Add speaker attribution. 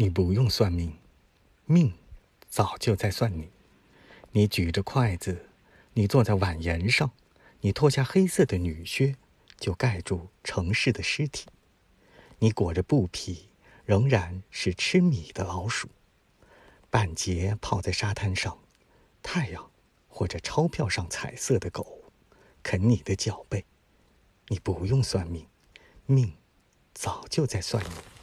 Speaker 1: 你不用算命命早就在算你。你举着筷子你坐在碗沿上你脱下黑色的女靴就盖住城市的尸体。你裹着布匹仍然是吃米的老鼠。半截泡在沙滩上太阳或者钞票上彩色的狗啃你的脚背。你不用算命命早就在算你。